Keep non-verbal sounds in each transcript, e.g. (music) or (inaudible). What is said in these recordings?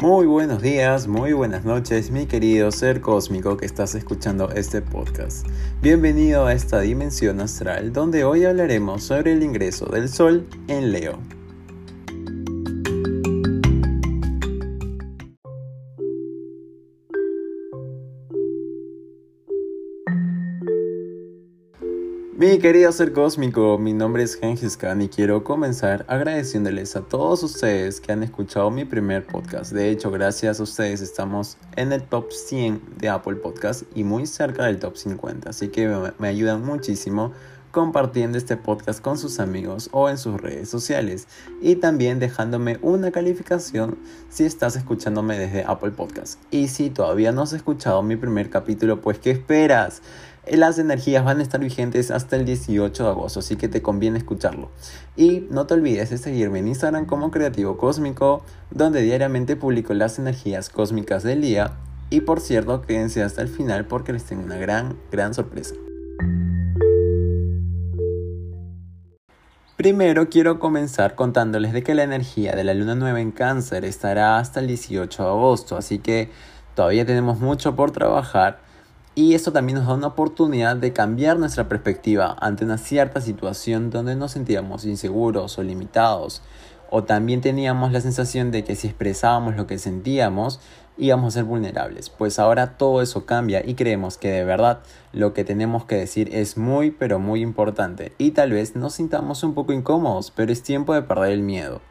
Muy buenos días, muy buenas noches, mi querido ser cósmico que estás escuchando este podcast. Bienvenido a esta dimensión astral donde hoy hablaremos sobre el ingreso del Sol en Leo. Querido ser cósmico, mi nombre es Gengis Khan y quiero comenzar agradeciéndoles a todos ustedes que han escuchado mi primer podcast. De hecho, gracias a ustedes estamos en el top 100 de Apple Podcast y muy cerca del top 50. Así que me ayudan muchísimo compartiendo este podcast con sus amigos o en sus redes sociales y también dejándome una calificación si estás escuchándome desde Apple Podcast. Y si todavía no has escuchado mi primer capítulo, pues ¿qué esperas? Las energías van a estar vigentes hasta el 18 de agosto, así que te conviene escucharlo. Y no te olvides de seguirme en Instagram como Creativo Cósmico, donde diariamente publico las energías cósmicas del día. Y por cierto, quédense hasta el final porque les tengo una gran, gran sorpresa. Primero quiero comenzar contándoles de que la energía de la luna nueva en cáncer estará hasta el 18 de agosto, así que todavía tenemos mucho por trabajar y esto también nos da una oportunidad de cambiar nuestra perspectiva ante una cierta situación donde nos sentíamos inseguros o limitados. O también teníamos la sensación de que si expresábamos lo que sentíamos íbamos a ser vulnerables. Pues ahora todo eso cambia y creemos que de verdad lo que tenemos que decir es muy pero muy importante. Y tal vez nos sintamos un poco incómodos, pero es tiempo de perder el miedo.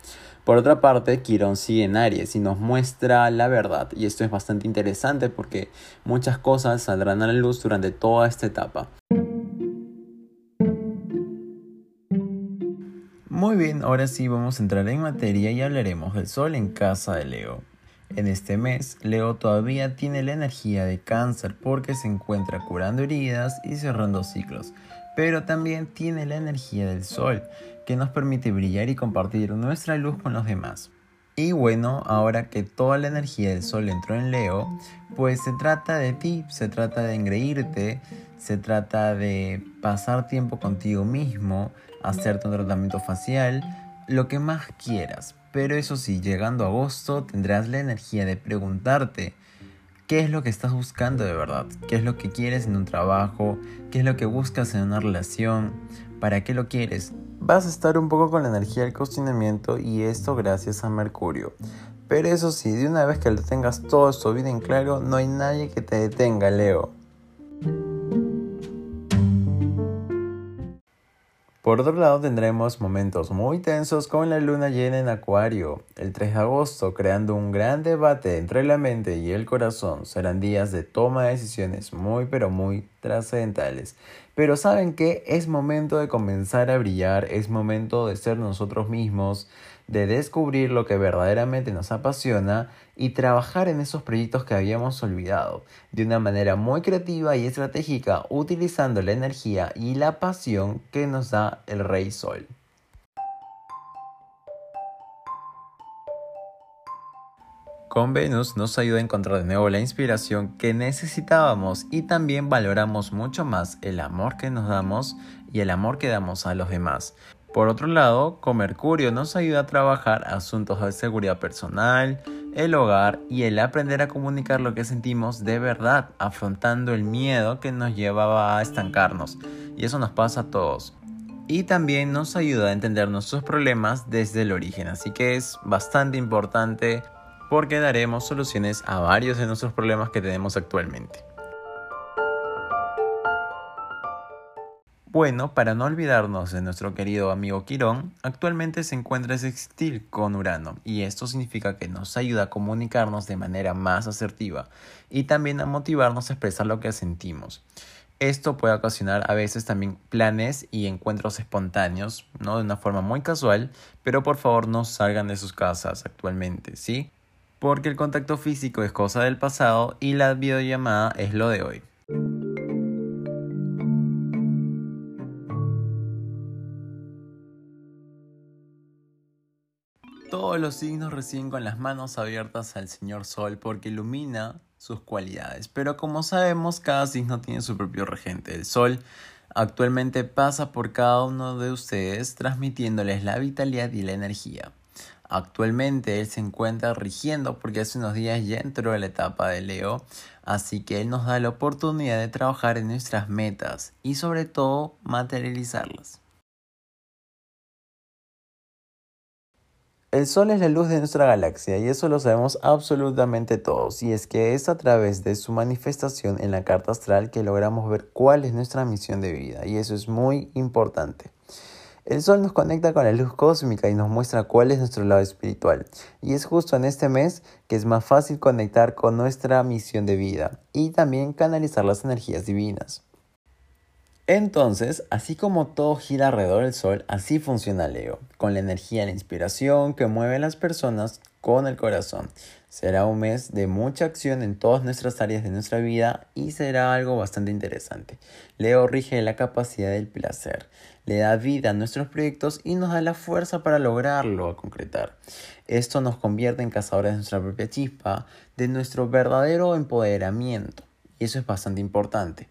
Por otra parte, Quirón sigue en Aries y nos muestra la verdad. Y esto es bastante interesante porque muchas cosas saldrán a la luz durante toda esta etapa. Muy bien, ahora sí vamos a entrar en materia y hablaremos del Sol en casa de Leo. En este mes, Leo todavía tiene la energía de cáncer porque se encuentra curando heridas y cerrando ciclos, pero también tiene la energía del Sol, que nos permite brillar y compartir nuestra luz con los demás. Y bueno, ahora que toda la energía del sol entró en Leo, pues se trata de ti, se trata de engreírte, se trata de pasar tiempo contigo mismo, hacerte un tratamiento facial, lo que más quieras. Pero eso sí, llegando a agosto tendrás la energía de preguntarte qué es lo que estás buscando de verdad, qué es lo que quieres en un trabajo, qué es lo que buscas en una relación, para qué lo quieres, vas a estar un poco con la energía del cuestionamiento y esto gracias a Mercurio. Pero eso sí, de una vez que lo tengas todo esto bien en claro, no hay nadie que te detenga, Leo. Por otro lado tendremos momentos muy tensos con la luna llena en Acuario. El 3 de agosto, creando un gran debate entre la mente y el corazón, serán días de toma de decisiones muy pero muy trascendentales. Pero saben que es momento de comenzar a brillar, es momento de ser nosotros mismos, de descubrir lo que verdaderamente nos apasiona y trabajar en esos proyectos que habíamos olvidado, de una manera muy creativa y estratégica, utilizando la energía y la pasión que nos da el Rey Sol. Con Venus nos ayuda a encontrar de nuevo la inspiración que necesitábamos y también valoramos mucho más el amor que nos damos y el amor que damos a los demás. Por otro lado, con Mercurio nos ayuda a trabajar asuntos de seguridad personal, el hogar y el aprender a comunicar lo que sentimos de verdad, afrontando el miedo que nos llevaba a estancarnos. Y eso nos pasa a todos. Y también nos ayuda a entender nuestros problemas desde el origen. Así que es bastante importante porque daremos soluciones a varios de nuestros problemas que tenemos actualmente. Bueno, para no olvidarnos de nuestro querido amigo Quirón, actualmente se encuentra sextil con Urano y esto significa que nos ayuda a comunicarnos de manera más asertiva y también a motivarnos a expresar lo que sentimos. Esto puede ocasionar a veces también planes y encuentros espontáneos, ¿no? De una forma muy casual, pero por favor no salgan de sus casas actualmente, ¿sí? porque el contacto físico es cosa del pasado y la videollamada es lo de hoy. Los signos reciben con las manos abiertas al Señor Sol porque ilumina sus cualidades. Pero como sabemos, cada signo tiene su propio regente. El Sol actualmente pasa por cada uno de ustedes transmitiéndoles la vitalidad y la energía. Actualmente él se encuentra rigiendo porque hace unos días ya entró en la etapa de Leo, así que él nos da la oportunidad de trabajar en nuestras metas y sobre todo materializarlas. El Sol es la luz de nuestra galaxia y eso lo sabemos absolutamente todos, y es que es a través de su manifestación en la carta astral que logramos ver cuál es nuestra misión de vida, y eso es muy importante. El Sol nos conecta con la luz cósmica y nos muestra cuál es nuestro lado espiritual, y es justo en este mes que es más fácil conectar con nuestra misión de vida y también canalizar las energías divinas. Entonces, así como todo gira alrededor del Sol, así funciona Leo, con la energía y la inspiración que mueve a las personas con el corazón. Será un mes de mucha acción en todas nuestras áreas de nuestra vida y será algo bastante interesante. Leo rige la capacidad del placer, le da vida a nuestros proyectos y nos da la fuerza para lograrlo a concretar. Esto nos convierte en cazadores de nuestra propia chispa, de nuestro verdadero empoderamiento. Y eso es bastante importante.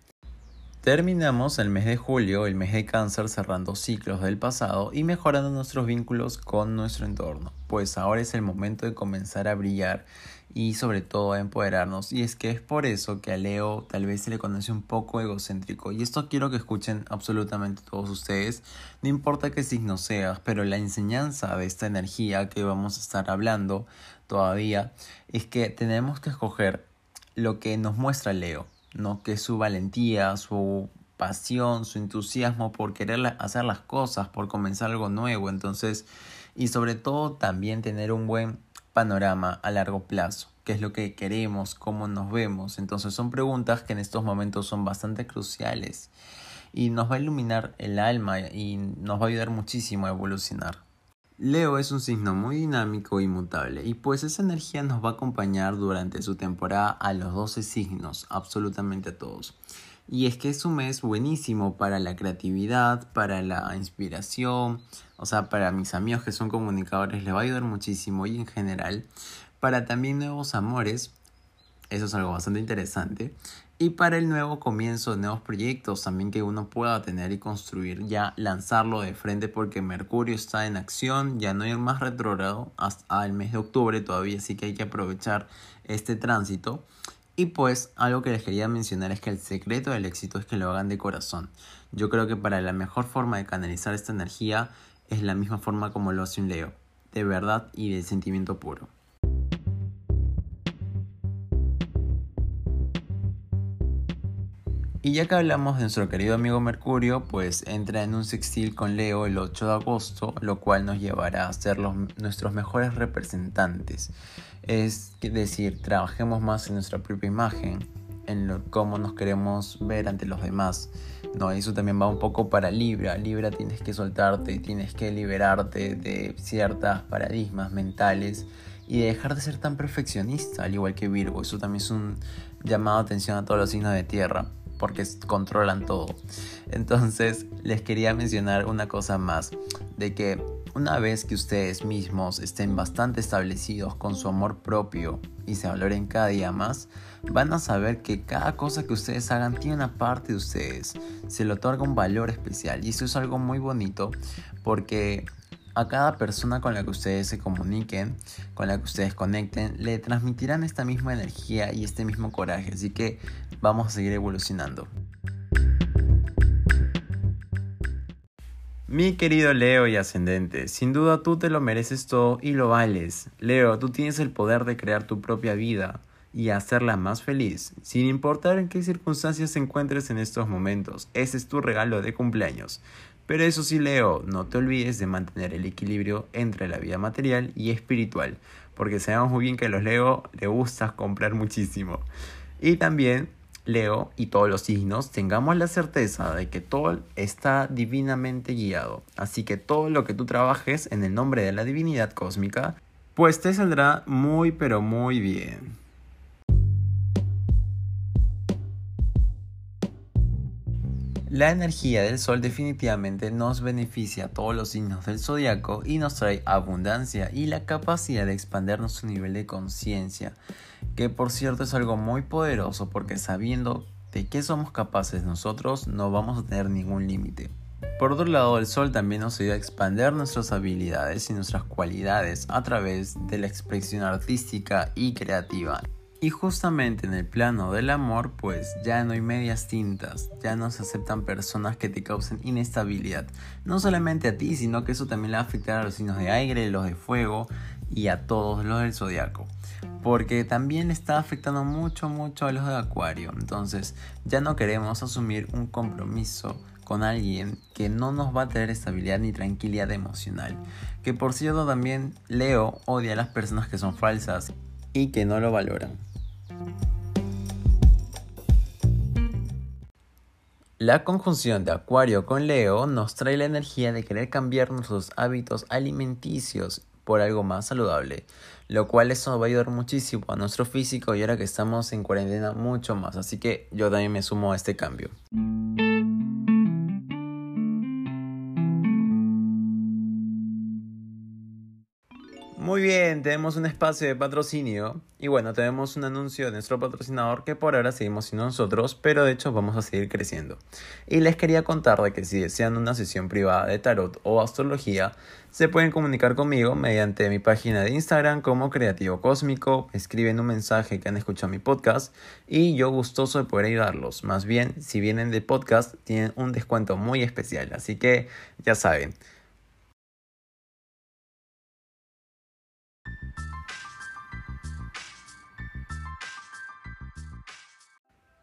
Terminamos el mes de julio, el mes de cáncer, cerrando ciclos del pasado y mejorando nuestros vínculos con nuestro entorno, pues ahora es el momento de comenzar a brillar y sobre todo a empoderarnos. Y es que es por eso que a Leo tal vez se le conoce un poco egocéntrico. Y esto quiero que escuchen absolutamente todos ustedes, no importa qué signo seas, pero la enseñanza de esta energía que vamos a estar hablando todavía es que tenemos que escoger lo que nos muestra Leo ¿no? Que su valentía, su pasión, su entusiasmo por querer hacer las cosas, por comenzar algo nuevo, entonces, y sobre todo también tener un buen panorama a largo plazo, qué es lo que queremos, cómo nos vemos, entonces son preguntas que en estos momentos son bastante cruciales y nos va a iluminar el alma y nos va a ayudar muchísimo a evolucionar. Leo es un signo muy dinámico y mutable y pues esa energía nos va a acompañar durante su temporada a los 12 signos, absolutamente a todos. Y es que es un mes buenísimo para la creatividad, para la inspiración, o sea, para mis amigos que son comunicadores les va a ayudar muchísimo y en general para también nuevos amores, eso es algo bastante interesante y para el nuevo comienzo de nuevos proyectos también que uno pueda tener y construir, ya lanzarlo de frente porque Mercurio está en acción, ya no hay más retrogrado hasta el mes de octubre todavía, así que hay que aprovechar este tránsito. Y pues algo que les quería mencionar es que el secreto del éxito es que lo hagan de corazón. Yo creo que para la mejor forma de canalizar esta energía es la misma forma como lo hace un Leo, de verdad y de sentimiento puro. Y ya que hablamos de nuestro querido amigo Mercurio, pues entra en un sextil con Leo el 8 de agosto, lo cual nos llevará a ser los, nuestros mejores representantes. Es decir, trabajemos más en nuestra propia imagen, en cómo nos queremos ver ante los demás. No, eso también va un poco para Libra. Libra tienes que soltarte, tienes que liberarte de ciertas paradigmas mentales y dejar de ser tan perfeccionista, al igual que Virgo. Eso también es un llamado a atención a todos los signos de tierra porque controlan todo. Entonces les quería mencionar una cosa más, de que una vez que ustedes mismos estén bastante establecidos con su amor propio y se valoren cada día más, van a saber que cada cosa que ustedes hagan tiene una parte de ustedes, se le otorga un valor especial y eso es algo muy bonito porque a cada persona con la que ustedes se comuniquen, con la que ustedes conecten, le transmitirán esta misma energía y este mismo coraje. Así que vamos a seguir evolucionando. Mi querido Leo y ascendente, sin duda tú te lo mereces todo y lo vales. Leo, tú tienes el poder de crear tu propia vida y hacerla más feliz, sin importar en qué circunstancias te encuentres en estos momentos. Ese es tu regalo de cumpleaños. Pero eso sí, Leo, no te olvides de mantener el equilibrio entre la vida material y espiritual, porque sabemos muy bien que a los Leo le gusta comprar muchísimo. Y también, Leo y todos los signos, tengamos la certeza de que todo está divinamente guiado. Así que todo lo que tú trabajes en el nombre de la divinidad cósmica, pues te saldrá muy pero muy bien. La energía del Sol definitivamente nos beneficia a todos los signos del zodiaco y nos trae abundancia y la capacidad de expandir nuestro nivel de conciencia, que por cierto es algo muy poderoso porque sabiendo de qué somos capaces nosotros no vamos a tener ningún límite. Por otro lado, el sol también nos ayuda a expandir nuestras habilidades y nuestras cualidades a través de la expresión artística y creativa. Y justamente en el plano del amor, pues ya no hay medias tintas, ya no se aceptan personas que te causen inestabilidad. No solamente a ti, sino que eso también le va a afectar a los signos de aire, los de fuego y a todos los del zodiaco. Porque también está afectando mucho, mucho a los de Acuario. Entonces, ya no queremos asumir un compromiso con alguien que no nos va a tener estabilidad ni tranquilidad emocional. Que por cierto también Leo odia a las personas que son falsas y que no lo valoran. La conjunción de Acuario con Leo nos trae la energía de querer cambiar nuestros hábitos alimenticios por algo más saludable, lo cual eso va a ayudar muchísimo a nuestro físico y ahora que estamos en cuarentena mucho más, así que yo también me sumo a este cambio. Muy bien, tenemos un espacio de patrocinio y bueno, tenemos un anuncio de nuestro patrocinador que por ahora seguimos siendo nosotros, pero de hecho vamos a seguir creciendo. Y les quería contar de que si desean una sesión privada de tarot o astrología, se pueden comunicar conmigo mediante mi página de Instagram como Creativo Cósmico, escriben un mensaje que han escuchado mi podcast y yo gustoso de poder ayudarlos. Más bien, si vienen de podcast, tienen un descuento muy especial, así que ya saben.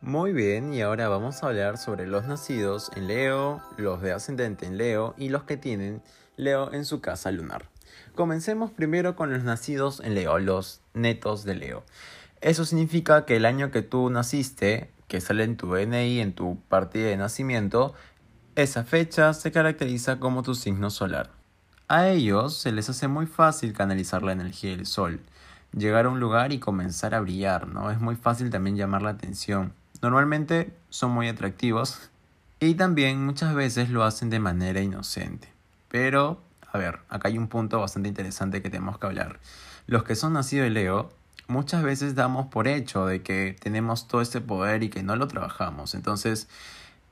Muy bien, y ahora vamos a hablar sobre los nacidos en Leo, los de ascendente en Leo y los que tienen Leo en su casa lunar. Comencemos primero con los nacidos en Leo, los netos de Leo. Eso significa que el año que tú naciste, que sale en tu DNI, en tu partida de nacimiento, esa fecha se caracteriza como tu signo solar. A ellos se les hace muy fácil canalizar la energía del sol, llegar a un lugar y comenzar a brillar, ¿no? Es muy fácil también llamar la atención. Normalmente son muy atractivos y también muchas veces lo hacen de manera inocente. Pero, a ver, acá hay un punto bastante interesante que tenemos que hablar. Los que son nacidos de Leo, muchas veces damos por hecho de que tenemos todo este poder y que no lo trabajamos. Entonces,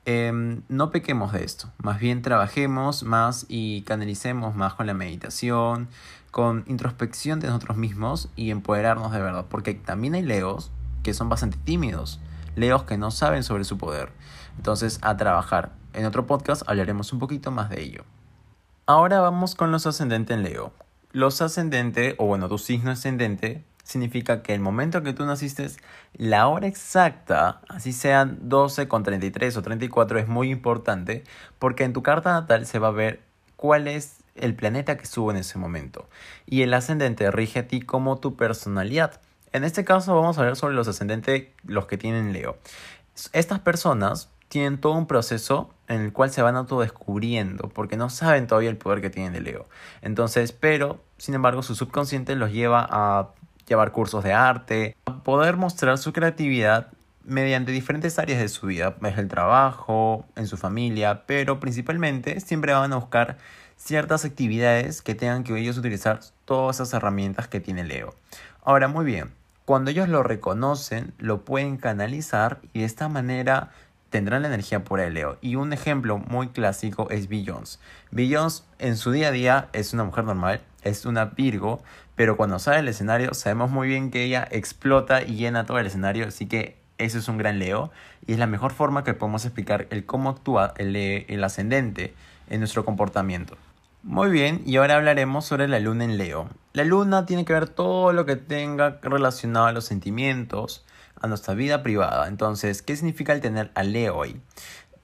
em, no pequemos de esto. Más bien trabajemos más y canalicemos más con la meditación, con introspección de nosotros mismos y empoderarnos de verdad. Porque también hay Leos que son bastante tímidos leos que no saben sobre su poder. Entonces, a trabajar. En otro podcast hablaremos un poquito más de ello. Ahora vamos con los ascendentes en Leo. Los ascendentes, o bueno, tu signo ascendente, significa que el momento que tú naciste, la hora exacta, así sean 12 con 33 o 34, es muy importante porque en tu carta natal se va a ver cuál es el planeta que estuvo en ese momento. Y el ascendente rige a ti como tu personalidad. En este caso vamos a ver sobre los ascendentes, los que tienen Leo. Estas personas tienen todo un proceso en el cual se van autodescubriendo porque no saben todavía el poder que tienen de Leo. Entonces, pero, sin embargo, su subconsciente los lleva a llevar cursos de arte, a poder mostrar su creatividad mediante diferentes áreas de su vida, es el trabajo, en su familia, pero principalmente siempre van a buscar ciertas actividades que tengan que ellos utilizar todas esas herramientas que tiene Leo. Ahora, muy bien, cuando ellos lo reconocen, lo pueden canalizar y de esta manera tendrán la energía pura de Leo. Y un ejemplo muy clásico es Beyoncé. Beyoncé en su día a día es una mujer normal, es una Virgo, pero cuando sale al escenario sabemos muy bien que ella explota y llena todo el escenario, así que eso es un gran Leo y es la mejor forma que podemos explicar el cómo actúa el ascendente en nuestro comportamiento. Muy bien, y ahora hablaremos sobre la luna en Leo. La luna tiene que ver todo lo que tenga relacionado a los sentimientos, a nuestra vida privada. Entonces, ¿qué significa el tener a Leo hoy?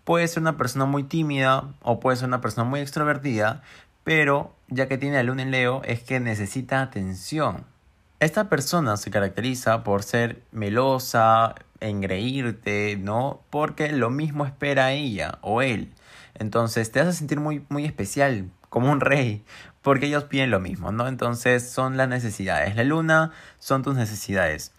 Puede ser una persona muy tímida o puede ser una persona muy extrovertida, pero ya que tiene la luna en Leo es que necesita atención. Esta persona se caracteriza por ser melosa, engreírte, ¿no? Porque lo mismo espera ella o él. Entonces te hace sentir muy, muy especial como un rey, porque ellos piden lo mismo, ¿no? Entonces son las necesidades. La luna son tus necesidades.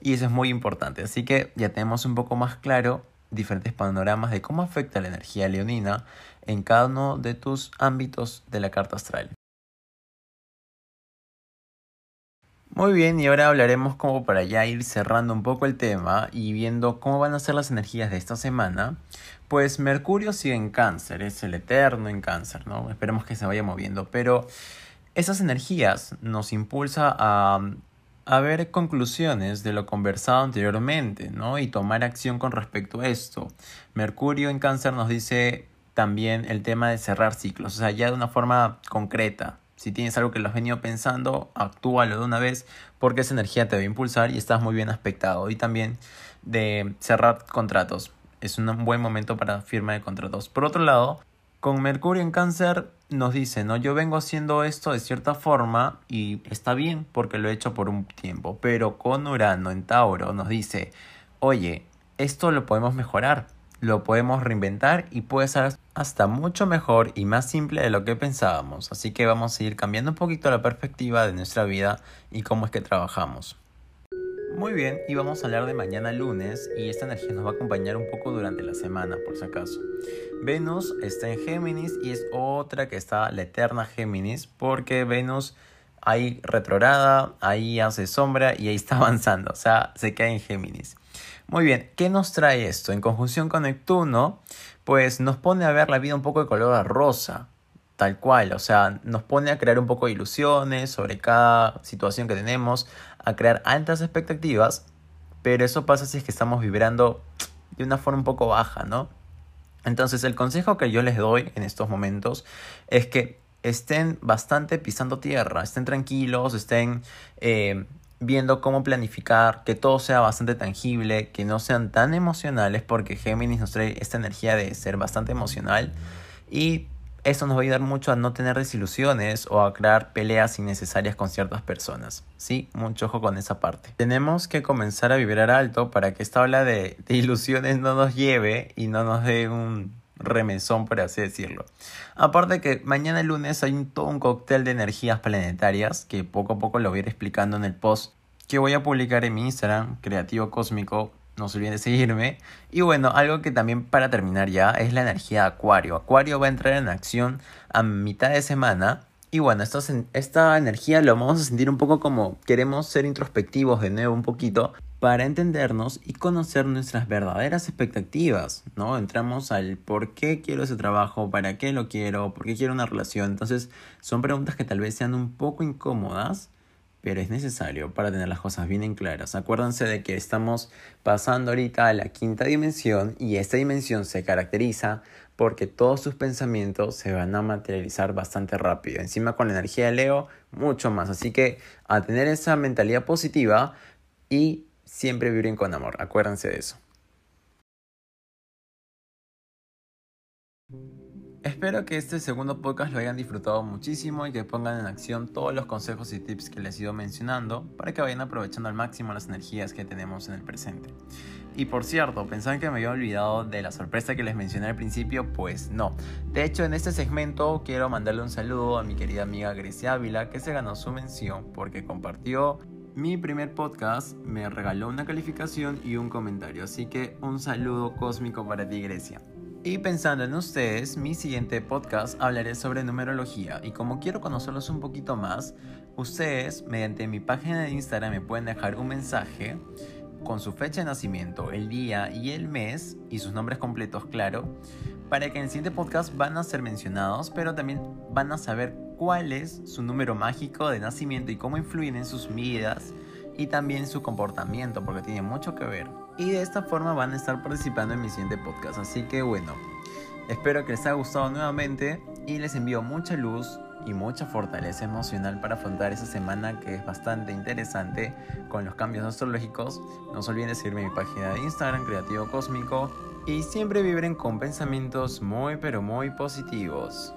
Y eso es muy importante. Así que ya tenemos un poco más claro diferentes panoramas de cómo afecta la energía leonina en cada uno de tus ámbitos de la carta astral. Muy bien, y ahora hablaremos como para ya ir cerrando un poco el tema y viendo cómo van a ser las energías de esta semana. Pues Mercurio sigue en cáncer, es el eterno en cáncer, ¿no? Esperemos que se vaya moviendo, pero esas energías nos impulsa a, a ver conclusiones de lo conversado anteriormente, ¿no? Y tomar acción con respecto a esto. Mercurio en cáncer nos dice también el tema de cerrar ciclos, o sea, ya de una forma concreta, si tienes algo que lo has venido pensando, actúalo de una vez porque esa energía te va a impulsar y estás muy bien aspectado. Y también de cerrar contratos. Es un buen momento para firma de contratos. Por otro lado, con Mercurio en cáncer nos dice, ¿no? Yo vengo haciendo esto de cierta forma y está bien porque lo he hecho por un tiempo. Pero con Urano en Tauro nos dice, oye, esto lo podemos mejorar lo podemos reinventar y puede ser hasta mucho mejor y más simple de lo que pensábamos. Así que vamos a ir cambiando un poquito la perspectiva de nuestra vida y cómo es que trabajamos. Muy bien, y vamos a hablar de mañana lunes y esta energía nos va a acompañar un poco durante la semana, por si acaso. Venus está en Géminis y es otra que está la eterna Géminis porque Venus ahí retrograda, ahí hace sombra y ahí está (laughs) avanzando, o sea, se cae en Géminis. Muy bien, ¿qué nos trae esto? En conjunción con Neptuno, pues nos pone a ver la vida un poco de color rosa, tal cual, o sea, nos pone a crear un poco de ilusiones sobre cada situación que tenemos, a crear altas expectativas, pero eso pasa si es que estamos vibrando de una forma un poco baja, ¿no? Entonces el consejo que yo les doy en estos momentos es que estén bastante pisando tierra, estén tranquilos, estén eh, viendo cómo planificar, que todo sea bastante tangible, que no sean tan emocionales, porque Géminis nos trae esta energía de ser bastante emocional y esto nos va a ayudar mucho a no tener desilusiones o a crear peleas innecesarias con ciertas personas. Sí, mucho ojo con esa parte. Tenemos que comenzar a vibrar alto para que esta ola de, ilusiones no nos lleve y no nos dé un remesón, por así decirlo. Aparte que mañana lunes hay un, todo un cóctel de energías planetarias que poco a poco lo voy a ir explicando en el post que voy a publicar en mi Instagram, Creativo Cósmico. No se olviden de seguirme. Y bueno, algo que también para terminar ya es la energía de Acuario. Acuario va a entrar en acción a mitad de semana. Y bueno, esta, esta energía lo vamos a sentir un poco como queremos ser introspectivos de nuevo un poquito para entendernos y conocer nuestras verdaderas expectativas, ¿no? Entramos al por qué quiero ese trabajo, para qué lo quiero, por qué quiero una relación. Entonces, son preguntas que tal vez sean un poco incómodas, pero es necesario para tener las cosas bien en claras. Acuérdense de que estamos pasando ahorita a la quinta dimensión y esta dimensión se caracteriza porque todos sus pensamientos se van a materializar bastante rápido. Encima con la energía de Leo, mucho más. Así que a tener esa mentalidad positiva y siempre vibren con amor, acuérdense de eso. Espero que este segundo podcast lo hayan disfrutado muchísimo y que pongan en acción todos los consejos y tips que les he ido mencionando para que vayan aprovechando al máximo las energías que tenemos en el presente. Y por cierto, pensaban que me había olvidado de la sorpresa que les mencioné al principio, pues no. De hecho, en este segmento quiero mandarle un saludo a mi querida amiga Grecia Ávila que se ganó su mención porque compartió mi primer podcast me regaló una calificación y un comentario, así que un saludo cósmico para ti Grecia. Y pensando en ustedes, mi siguiente podcast hablaré sobre numerología y como quiero conocerlos un poquito más, ustedes mediante mi página de Instagram me pueden dejar un mensaje con su fecha de nacimiento, el día y el mes y sus nombres completos, claro, para que en el siguiente podcast van a ser mencionados, pero también van a saber cuál es su número mágico de nacimiento y cómo influyen en sus vidas y también su comportamiento, porque tiene mucho que ver. Y de esta forma van a estar participando en mi siguiente podcast. Así que bueno, espero que les haya gustado nuevamente y les envío mucha luz y mucha fortaleza emocional para afrontar esa semana que es bastante interesante con los cambios astrológicos. No se olviden de seguirme en mi página de Instagram, Creativo Cósmico, y siempre vibren con pensamientos muy pero muy positivos.